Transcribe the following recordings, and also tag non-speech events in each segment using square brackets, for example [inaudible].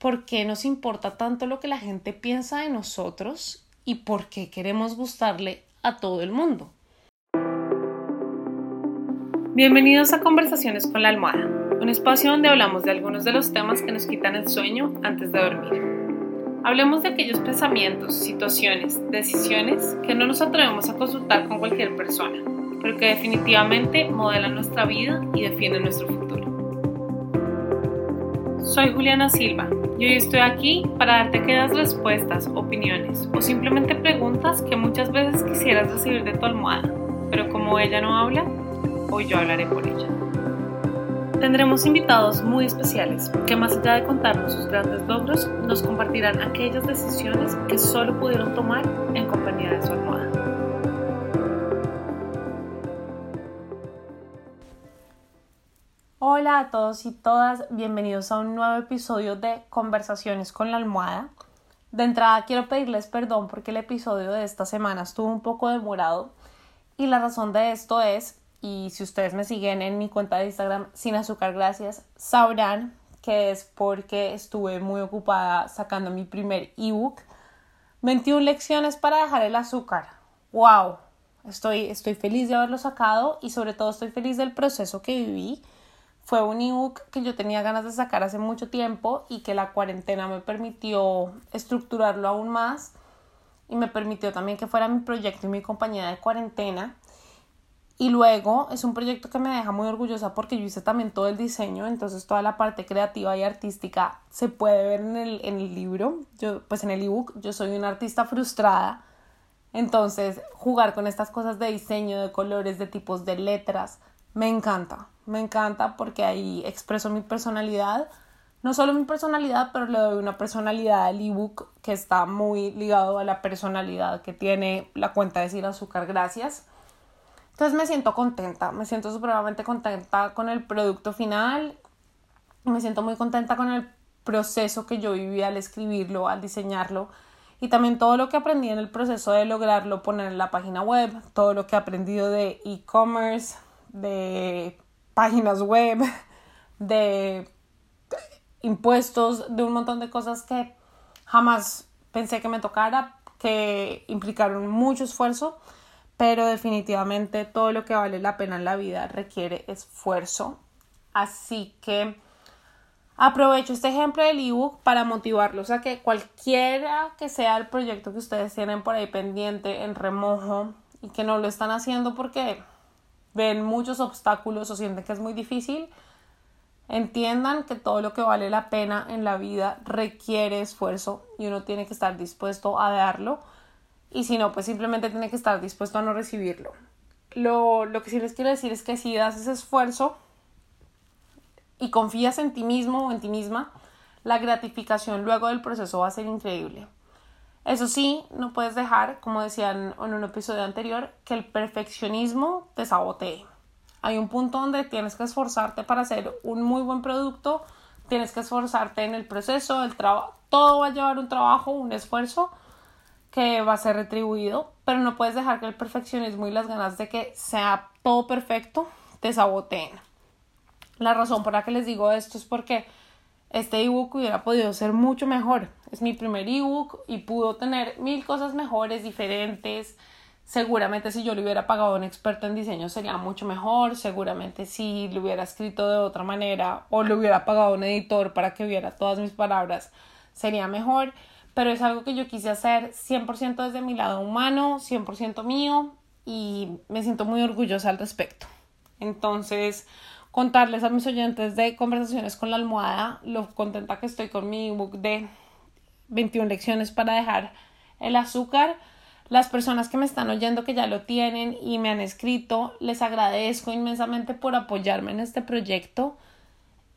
por qué nos importa tanto lo que la gente piensa de nosotros y por qué queremos gustarle a todo el mundo. Bienvenidos a Conversaciones con la Almohada, un espacio donde hablamos de algunos de los temas que nos quitan el sueño antes de dormir. Hablemos de aquellos pensamientos, situaciones, decisiones que no nos atrevemos a consultar con cualquier persona, pero que definitivamente modelan nuestra vida y definen nuestro futuro. Soy Juliana Silva y hoy estoy aquí para darte aquellas respuestas, opiniones o simplemente preguntas que muchas veces quisieras recibir de tu almohada, pero como ella no habla, hoy yo hablaré por ella. Tendremos invitados muy especiales que más allá de contarnos sus grandes logros, nos compartirán aquellas decisiones que solo pudieron tomar en compañía de su almohada. Hola a todos y todas, bienvenidos a un nuevo episodio de Conversaciones con la almohada. De entrada quiero pedirles perdón porque el episodio de esta semana estuvo un poco demorado y la razón de esto es y si ustedes me siguen en mi cuenta de Instagram sin azúcar gracias, sabrán que es porque estuve muy ocupada sacando mi primer ebook 21 lecciones para dejar el azúcar. ¡Wow! Estoy, estoy feliz de haberlo sacado y sobre todo estoy feliz del proceso que viví. Fue un ebook que yo tenía ganas de sacar hace mucho tiempo y que la cuarentena me permitió estructurarlo aún más y me permitió también que fuera mi proyecto y mi compañía de cuarentena. Y luego es un proyecto que me deja muy orgullosa porque yo hice también todo el diseño, entonces toda la parte creativa y artística se puede ver en el, en el libro, yo, pues en el ebook, yo soy una artista frustrada, entonces jugar con estas cosas de diseño, de colores, de tipos de letras, me encanta, me encanta porque ahí expreso mi personalidad, no solo mi personalidad, pero le doy una personalidad al ebook que está muy ligado a la personalidad que tiene la cuenta de Sin Azúcar. Gracias. Entonces me siento contenta, me siento supremamente contenta con el producto final, me siento muy contenta con el proceso que yo viví al escribirlo, al diseñarlo. Y también todo lo que aprendí en el proceso de lograrlo poner en la página web, todo lo que he aprendido de e-commerce, de páginas web, de impuestos, de un montón de cosas que jamás pensé que me tocara, que implicaron mucho esfuerzo pero definitivamente todo lo que vale la pena en la vida requiere esfuerzo. Así que aprovecho este ejemplo del ebook para motivarlos a que cualquiera que sea el proyecto que ustedes tienen por ahí pendiente, en remojo, y que no lo están haciendo porque ven muchos obstáculos o sienten que es muy difícil, entiendan que todo lo que vale la pena en la vida requiere esfuerzo y uno tiene que estar dispuesto a darlo y si no, pues simplemente tiene que estar dispuesto a no recibirlo. Lo, lo que sí les quiero decir es que si das ese esfuerzo y confías en ti mismo o en ti misma, la gratificación luego del proceso va a ser increíble. Eso sí, no puedes dejar, como decían en un episodio anterior, que el perfeccionismo te sabotee. Hay un punto donde tienes que esforzarte para hacer un muy buen producto, tienes que esforzarte en el proceso, el trabajo, todo va a llevar un trabajo, un esfuerzo, que va a ser retribuido, pero no puedes dejar que el perfeccionismo y las ganas de que sea todo perfecto te saboteen. La razón por la que les digo esto es porque este ebook hubiera podido ser mucho mejor. Es mi primer ebook y pudo tener mil cosas mejores, diferentes. Seguramente si yo le hubiera pagado a un experto en diseño sería mucho mejor. Seguramente si lo hubiera escrito de otra manera o le hubiera pagado a un editor para que viera todas mis palabras sería mejor pero es algo que yo quise hacer 100% desde mi lado humano, 100% mío y me siento muy orgullosa al respecto. Entonces, contarles a mis oyentes de conversaciones con la almohada lo contenta que estoy con mi ebook de 21 lecciones para dejar el azúcar. Las personas que me están oyendo que ya lo tienen y me han escrito, les agradezco inmensamente por apoyarme en este proyecto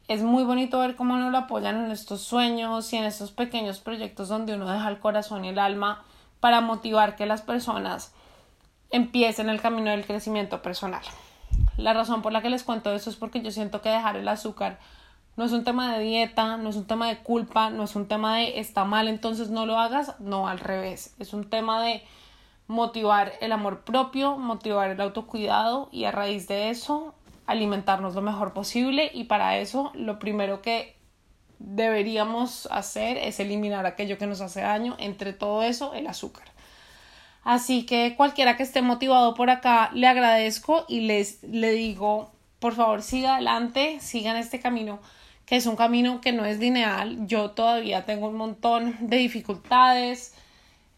es muy bonito ver cómo nos lo apoyan en estos sueños y en estos pequeños proyectos donde uno deja el corazón y el alma para motivar que las personas empiecen el camino del crecimiento personal. La razón por la que les cuento eso es porque yo siento que dejar el azúcar no es un tema de dieta, no es un tema de culpa, no es un tema de está mal, entonces no lo hagas, no al revés, es un tema de motivar el amor propio, motivar el autocuidado y a raíz de eso alimentarnos lo mejor posible. Y para eso lo primero que deberíamos hacer es eliminar aquello que nos hace daño, entre todo eso el azúcar. Así que cualquiera que esté motivado por acá, le agradezco y les le digo, por favor, siga adelante, sigan este camino, que es un camino que no es lineal. Yo todavía tengo un montón de dificultades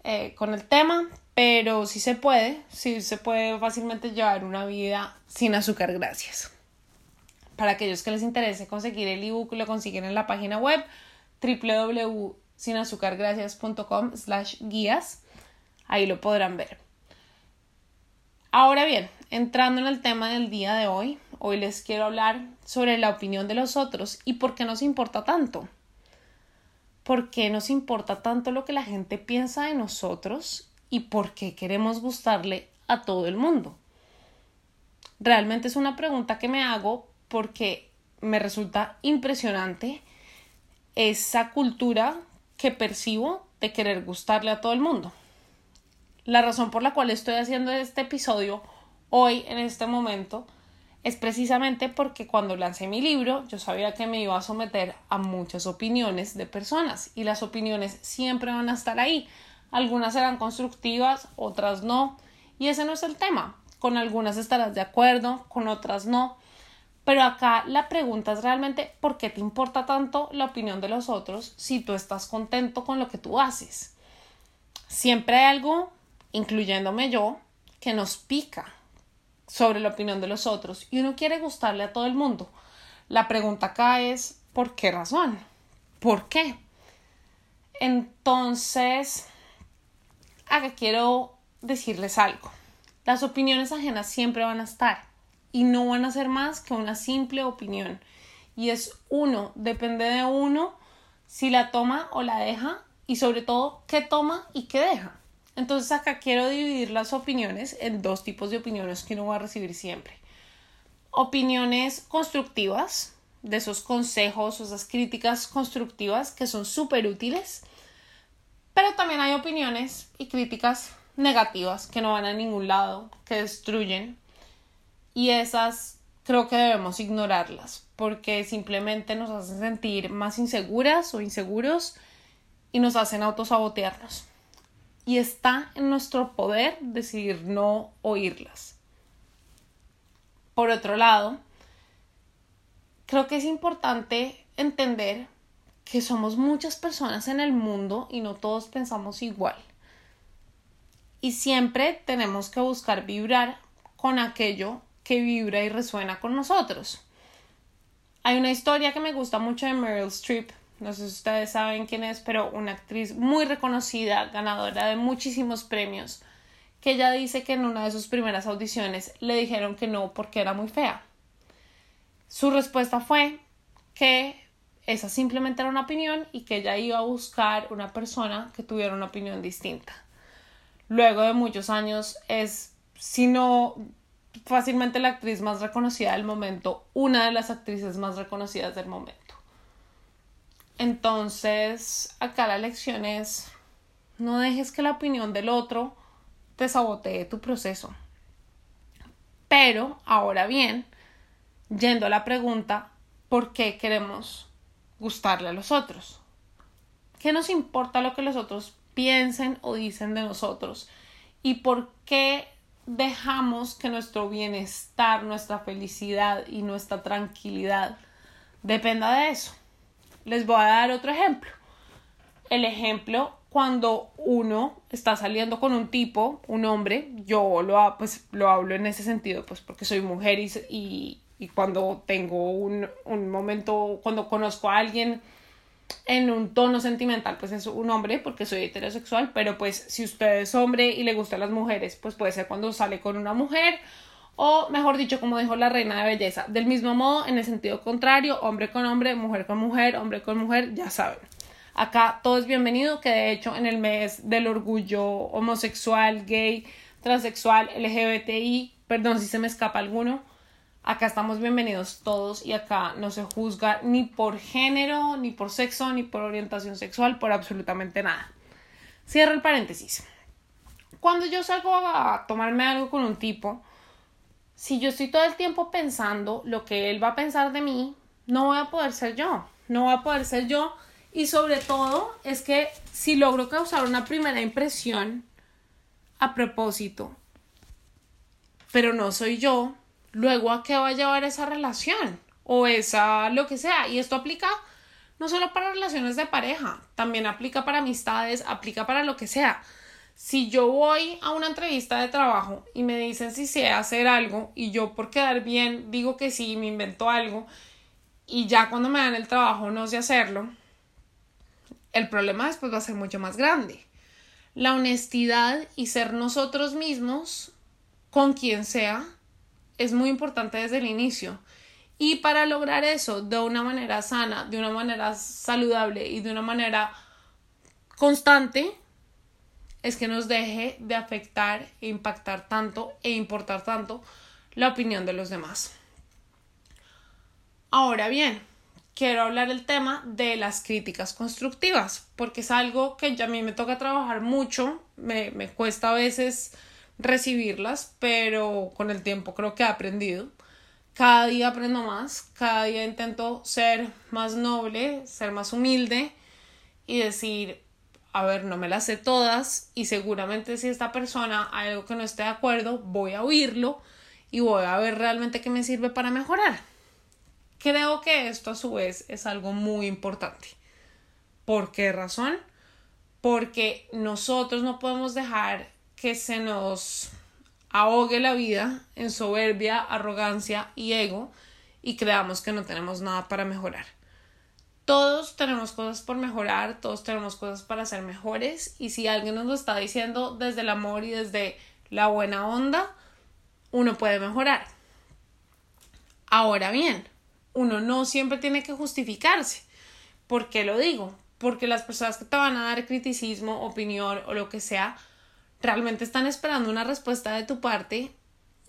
eh, con el tema, pero sí se puede, sí se puede fácilmente llevar una vida sin azúcar, gracias. Para aquellos que les interese conseguir el ebook, lo consiguen en la página web www.sinazucargracias.com slash guías. Ahí lo podrán ver. Ahora bien, entrando en el tema del día de hoy, hoy les quiero hablar sobre la opinión de los otros y por qué nos importa tanto. ¿Por qué nos importa tanto lo que la gente piensa de nosotros y por qué queremos gustarle a todo el mundo? Realmente es una pregunta que me hago porque me resulta impresionante esa cultura que percibo de querer gustarle a todo el mundo. La razón por la cual estoy haciendo este episodio hoy, en este momento, es precisamente porque cuando lancé mi libro yo sabía que me iba a someter a muchas opiniones de personas y las opiniones siempre van a estar ahí. Algunas serán constructivas, otras no. Y ese no es el tema. Con algunas estarás de acuerdo, con otras no. Pero acá la pregunta es realmente ¿por qué te importa tanto la opinión de los otros si tú estás contento con lo que tú haces? Siempre hay algo incluyéndome yo, que nos pica sobre la opinión de los otros y uno quiere gustarle a todo el mundo. La pregunta acá es ¿por qué razón? ¿Por qué? Entonces, acá quiero decirles algo. Las opiniones ajenas siempre van a estar y no van a ser más que una simple opinión. Y es uno, depende de uno si la toma o la deja y sobre todo qué toma y qué deja. Entonces acá quiero dividir las opiniones en dos tipos de opiniones que uno va a recibir siempre. Opiniones constructivas, de esos consejos, esas críticas constructivas que son súper útiles, pero también hay opiniones y críticas negativas que no van a ningún lado, que destruyen y esas creo que debemos ignorarlas porque simplemente nos hacen sentir más inseguras o inseguros y nos hacen autosabotearnos y está en nuestro poder decidir no oírlas. Por otro lado, creo que es importante entender que somos muchas personas en el mundo y no todos pensamos igual. Y siempre tenemos que buscar vibrar con aquello que vibra y resuena con nosotros. Hay una historia que me gusta mucho de Meryl Streep no sé si ustedes saben quién es, pero una actriz muy reconocida, ganadora de muchísimos premios, que ella dice que en una de sus primeras audiciones le dijeron que no porque era muy fea. Su respuesta fue que esa simplemente era una opinión y que ella iba a buscar una persona que tuviera una opinión distinta. Luego de muchos años es, si no fácilmente la actriz más reconocida del momento, una de las actrices más reconocidas del momento. Entonces, acá la lección es, no dejes que la opinión del otro te sabotee tu proceso. Pero, ahora bien, yendo a la pregunta, ¿por qué queremos gustarle a los otros? ¿Qué nos importa lo que los otros piensen o dicen de nosotros? ¿Y por qué dejamos que nuestro bienestar, nuestra felicidad y nuestra tranquilidad dependa de eso? Les voy a dar otro ejemplo. El ejemplo cuando uno está saliendo con un tipo, un hombre, yo lo, pues, lo hablo en ese sentido, pues porque soy mujer y, y, cuando tengo un, un, momento, cuando conozco a alguien en un tono sentimental, pues es un hombre porque soy heterosexual, pero pues si usted es hombre y le gustan las mujeres, pues puede ser cuando sale con una mujer o mejor dicho, como dijo la reina de belleza, del mismo modo, en el sentido contrario, hombre con hombre, mujer con mujer, hombre con mujer, ya saben. Acá todo es bienvenido, que de hecho en el mes del orgullo homosexual, gay, transexual, LGBTI, perdón si se me escapa alguno, acá estamos bienvenidos todos y acá no se juzga ni por género, ni por sexo, ni por orientación sexual, por absolutamente nada. Cierro el paréntesis. Cuando yo salgo a tomarme algo con un tipo, si yo estoy todo el tiempo pensando lo que él va a pensar de mí, no voy a poder ser yo. no voy a poder ser yo y sobre todo es que si logro causar una primera impresión a propósito, pero no soy yo, luego a qué va a llevar esa relación o esa lo que sea. Y esto aplica no solo para relaciones de pareja, también aplica para amistades, aplica para lo que sea. Si yo voy a una entrevista de trabajo y me dicen si sé hacer algo y yo por quedar bien digo que sí, me invento algo y ya cuando me dan el trabajo no sé hacerlo, el problema después va a ser mucho más grande. La honestidad y ser nosotros mismos con quien sea es muy importante desde el inicio. Y para lograr eso de una manera sana, de una manera saludable y de una manera constante, es que nos deje de afectar e impactar tanto e importar tanto la opinión de los demás. Ahora bien, quiero hablar el tema de las críticas constructivas, porque es algo que a mí me toca trabajar mucho, me, me cuesta a veces recibirlas, pero con el tiempo creo que he aprendido. Cada día aprendo más, cada día intento ser más noble, ser más humilde y decir, a ver, no me las sé todas y seguramente si esta persona hay algo que no esté de acuerdo, voy a oírlo y voy a ver realmente qué me sirve para mejorar. Creo que esto a su vez es algo muy importante. ¿Por qué razón? Porque nosotros no podemos dejar que se nos ahogue la vida en soberbia, arrogancia y ego y creamos que no tenemos nada para mejorar. Todos tenemos cosas por mejorar, todos tenemos cosas para ser mejores y si alguien nos lo está diciendo desde el amor y desde la buena onda, uno puede mejorar. Ahora bien, uno no siempre tiene que justificarse. ¿Por qué lo digo? Porque las personas que te van a dar criticismo, opinión o lo que sea, realmente están esperando una respuesta de tu parte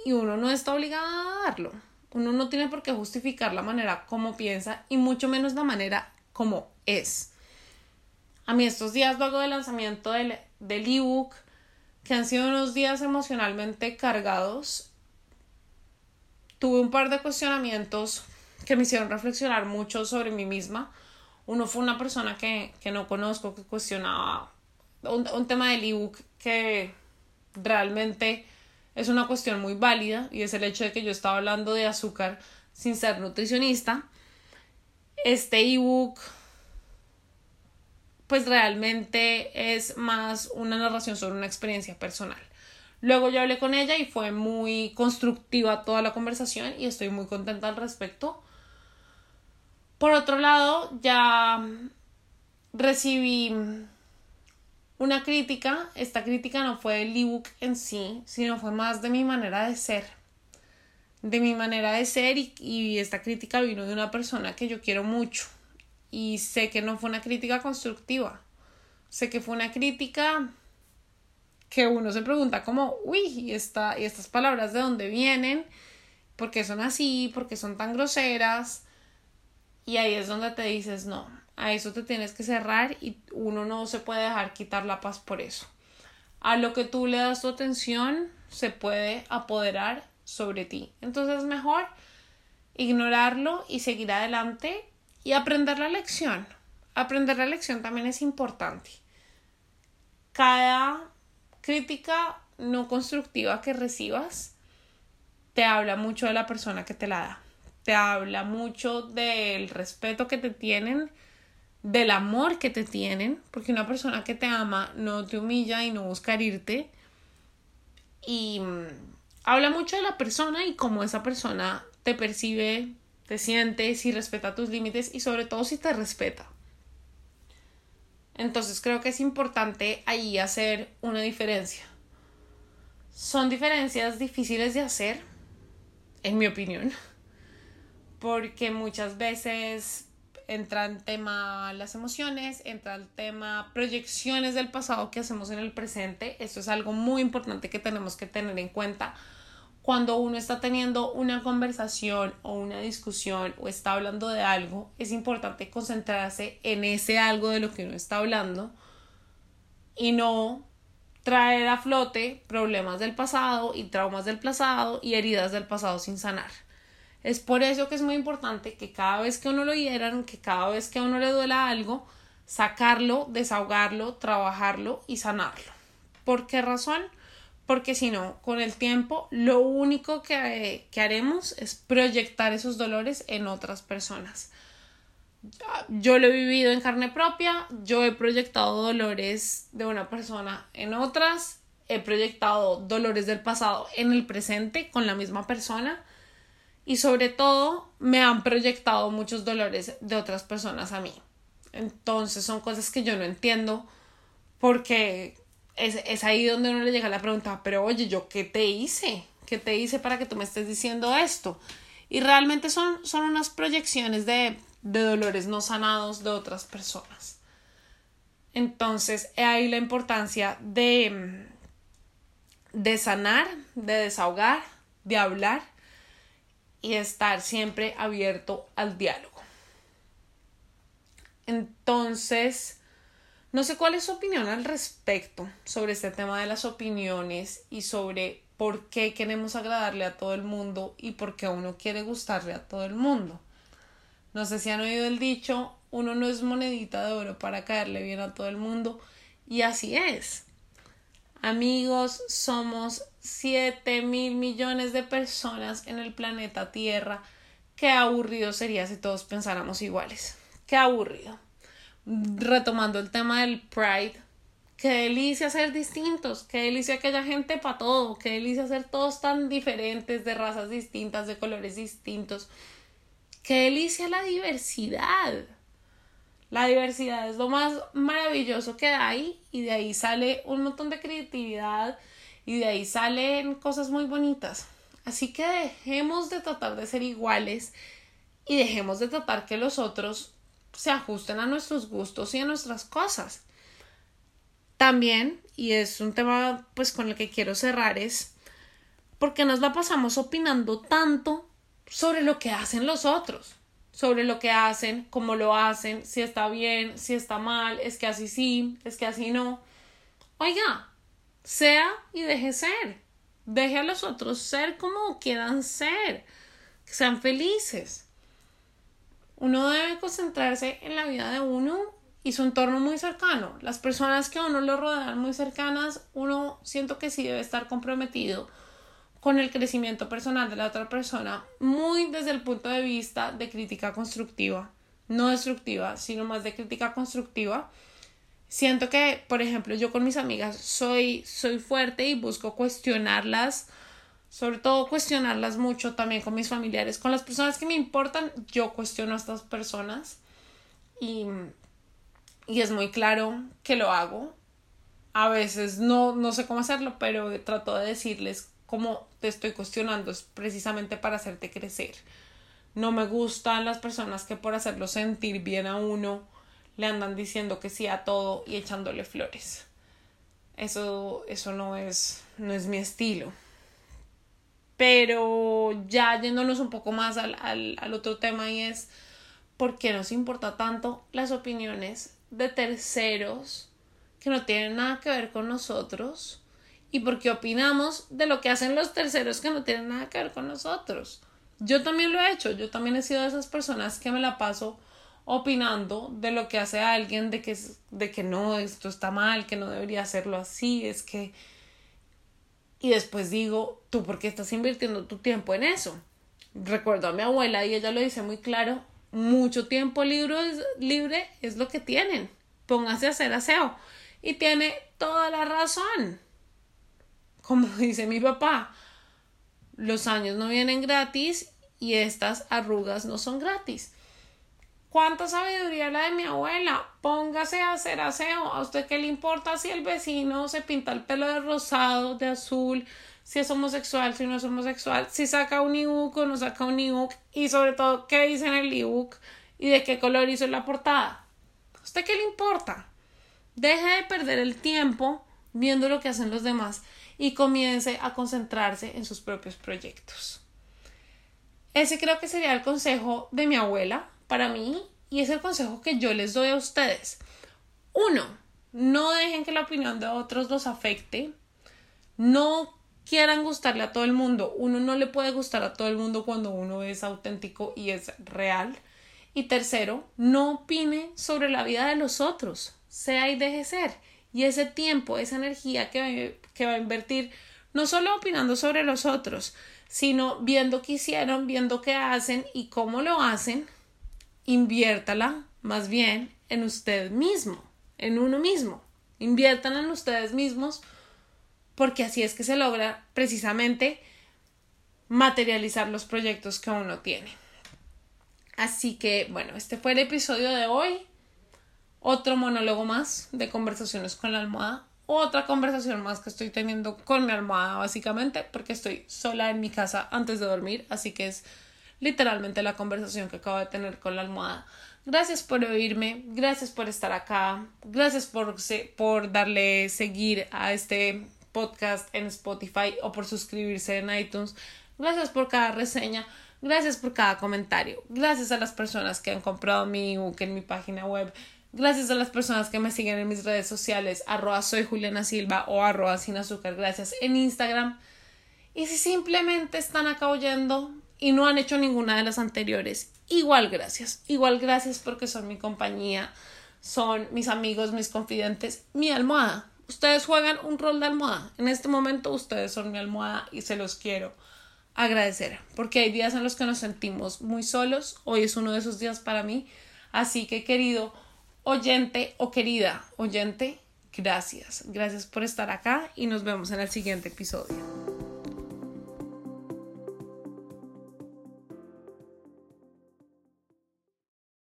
y uno no está obligado a darlo. Uno no tiene por qué justificar la manera como piensa y mucho menos la manera como es. A mí estos días luego del lanzamiento del, del ebook, que han sido unos días emocionalmente cargados, tuve un par de cuestionamientos que me hicieron reflexionar mucho sobre mí misma. Uno fue una persona que, no conozco, que cuestionaba un, un tema del ebook que realmente es una cuestión muy válida y es el hecho de que yo estaba hablando de azúcar sin ser nutricionista. Este ebook pues realmente es más una narración sobre una experiencia personal. Luego yo hablé con ella y fue muy constructiva toda la conversación y estoy muy contenta al respecto. Por otro lado, ya recibí una crítica. Esta crítica no fue del ebook en sí, sino fue más de mi manera de ser. De mi manera de ser y, y esta crítica vino de una persona que yo quiero mucho. Y sé que no fue una crítica constructiva. Sé que fue una crítica que uno se pregunta como, uy, ¿y, esta, y estas palabras de dónde vienen? ¿Por qué son así? ¿Por qué son tan groseras? Y ahí es donde te dices, no, a eso te tienes que cerrar y uno no se puede dejar quitar la paz por eso. A lo que tú le das tu atención se puede apoderar sobre ti. Entonces es mejor ignorarlo y seguir adelante y aprender la lección. Aprender la lección también es importante. Cada crítica no constructiva que recibas te habla mucho de la persona que te la da te habla mucho del respeto que te tienen, del amor que te tienen, porque una persona que te ama no te humilla y no busca herirte. Y mm, habla mucho de la persona y cómo esa persona te percibe, te siente, si respeta tus límites y sobre todo si te respeta. Entonces creo que es importante ahí hacer una diferencia. Son diferencias difíciles de hacer, en mi opinión [laughs] porque muchas veces entra en tema las emociones, entra el tema proyecciones del pasado que hacemos en el presente. Esto es algo muy importante que tenemos que tener en cuenta cuando uno está teniendo una conversación o una discusión o está hablando de algo, es importante concentrarse en ese algo de lo que uno está hablando y no traer a flote problemas del pasado y traumas del pasado y heridas del pasado sin sanar. Es por eso que es muy importante que cada vez que uno lo hieran, que cada vez que a uno le duela algo, sacarlo, desahogarlo, trabajarlo y sanarlo. ¿Por qué razón? Porque si no, con el tiempo, lo único que, que haremos es proyectar esos dolores en otras personas. Yo lo he vivido en carne propia, yo he proyectado dolores de una persona en otras, he proyectado dolores del pasado en el presente con la misma persona y sobre todo me han proyectado muchos dolores de otras personas a mí. Entonces son cosas que yo no entiendo porque es, es ahí donde uno le llega la pregunta, pero oye, ¿yo qué te hice? ¿Qué te hice para que tú me estés diciendo esto? Y realmente son, son unas proyecciones de, de dolores no sanados de otras personas. Entonces, ahí la importancia de, de sanar, de desahogar, de hablar y estar siempre abierto al diálogo. Entonces, no sé cuál es su opinión al respecto sobre este tema de las opiniones y sobre por qué queremos agradarle a todo el mundo y por qué uno quiere gustarle a todo el mundo. No sé si han oído el dicho, uno no es monedita de oro para caerle bien a todo el mundo y así es. Amigos, somos 7 mil millones de personas en el planeta Tierra. Qué aburrido sería si todos pensáramos iguales. Qué aburrido. Retomando el tema del Pride, qué delicia ser distintos, qué delicia que haya gente para todo, qué delicia ser todos tan diferentes, de razas distintas, de colores distintos. Qué delicia la diversidad. La diversidad es lo más maravilloso que hay y de ahí sale un montón de creatividad y de ahí salen cosas muy bonitas. Así que dejemos de tratar de ser iguales y dejemos de tratar que los otros se ajusten a nuestros gustos y a nuestras cosas. También, y es un tema pues con el que quiero cerrar, es porque nos la pasamos opinando tanto sobre lo que hacen los otros, sobre lo que hacen, cómo lo hacen, si está bien, si está mal, es que así sí, es que así no. Oiga, sea y deje ser. Deje a los otros ser como quieran ser. Que sean felices. Uno debe concentrarse en la vida de uno y su entorno muy cercano. Las personas que a uno lo rodean muy cercanas, uno siento que sí debe estar comprometido con el crecimiento personal de la otra persona, muy desde el punto de vista de crítica constructiva, no destructiva, sino más de crítica constructiva Siento que, por ejemplo, yo con mis amigas soy, soy fuerte y busco cuestionarlas, sobre todo cuestionarlas mucho también con mis familiares, con las personas que me importan, yo cuestiono a estas personas y, y es muy claro que lo hago. A veces no, no sé cómo hacerlo, pero trato de decirles cómo te estoy cuestionando, es precisamente para hacerte crecer. No me gustan las personas que por hacerlo sentir bien a uno, le andan diciendo que sí a todo y echándole flores. Eso, eso no es, no es mi estilo. Pero ya yéndonos un poco más al, al, al otro tema y es por qué nos importa tanto las opiniones de terceros que no tienen nada que ver con nosotros y por qué opinamos de lo que hacen los terceros que no tienen nada que ver con nosotros. Yo también lo he hecho, yo también he sido de esas personas que me la paso opinando de lo que hace alguien, de que, de que no, esto está mal, que no debería hacerlo así, es que... Y después digo, ¿tú por qué estás invirtiendo tu tiempo en eso? Recuerdo a mi abuela y ella lo dice muy claro, mucho tiempo libre, libre es lo que tienen. Pónganse a hacer aseo. Y tiene toda la razón. Como [laughs] dice mi papá, los años no vienen gratis y estas arrugas no son gratis. ¿Cuánta sabiduría la de mi abuela? Póngase a hacer aseo. ¿A usted qué le importa si el vecino se pinta el pelo de rosado, de azul, si es homosexual, si no es homosexual, si saca un ebook o no saca un ebook y sobre todo qué dice en el ebook y de qué color hizo la portada? ¿A usted qué le importa? Deje de perder el tiempo viendo lo que hacen los demás y comience a concentrarse en sus propios proyectos. Ese creo que sería el consejo de mi abuela para mí y es el consejo que yo les doy a ustedes. Uno, no dejen que la opinión de otros los afecte. No quieran gustarle a todo el mundo. Uno no le puede gustar a todo el mundo cuando uno es auténtico y es real. Y tercero, no opine sobre la vida de los otros. Sea y deje ser. Y ese tiempo, esa energía que, que va a invertir, no solo opinando sobre los otros, sino viendo qué hicieron, viendo qué hacen y cómo lo hacen, inviértala más bien en usted mismo, en uno mismo. Inviertan en ustedes mismos porque así es que se logra precisamente materializar los proyectos que uno tiene. Así que, bueno, este fue el episodio de hoy. Otro monólogo más de conversaciones con la almohada. Otra conversación más que estoy teniendo con mi almohada, básicamente, porque estoy sola en mi casa antes de dormir. Así que es literalmente la conversación que acabo de tener con la almohada. Gracias por oírme, gracias por estar acá, gracias por, por darle seguir a este podcast en Spotify o por suscribirse en iTunes. Gracias por cada reseña. Gracias por cada comentario. Gracias a las personas que han comprado mi ebook en mi página web. Gracias a las personas que me siguen en mis redes sociales, arroba soy Juliana Silva o arroba sin azúcar. Gracias en Instagram. Y si simplemente están acá oyendo y no han hecho ninguna de las anteriores, igual gracias. Igual gracias porque son mi compañía, son mis amigos, mis confidentes, mi almohada ustedes juegan un rol de almohada. En este momento ustedes son mi almohada y se los quiero agradecer porque hay días en los que nos sentimos muy solos. Hoy es uno de esos días para mí. Así que querido oyente o querida oyente, gracias. Gracias por estar acá y nos vemos en el siguiente episodio.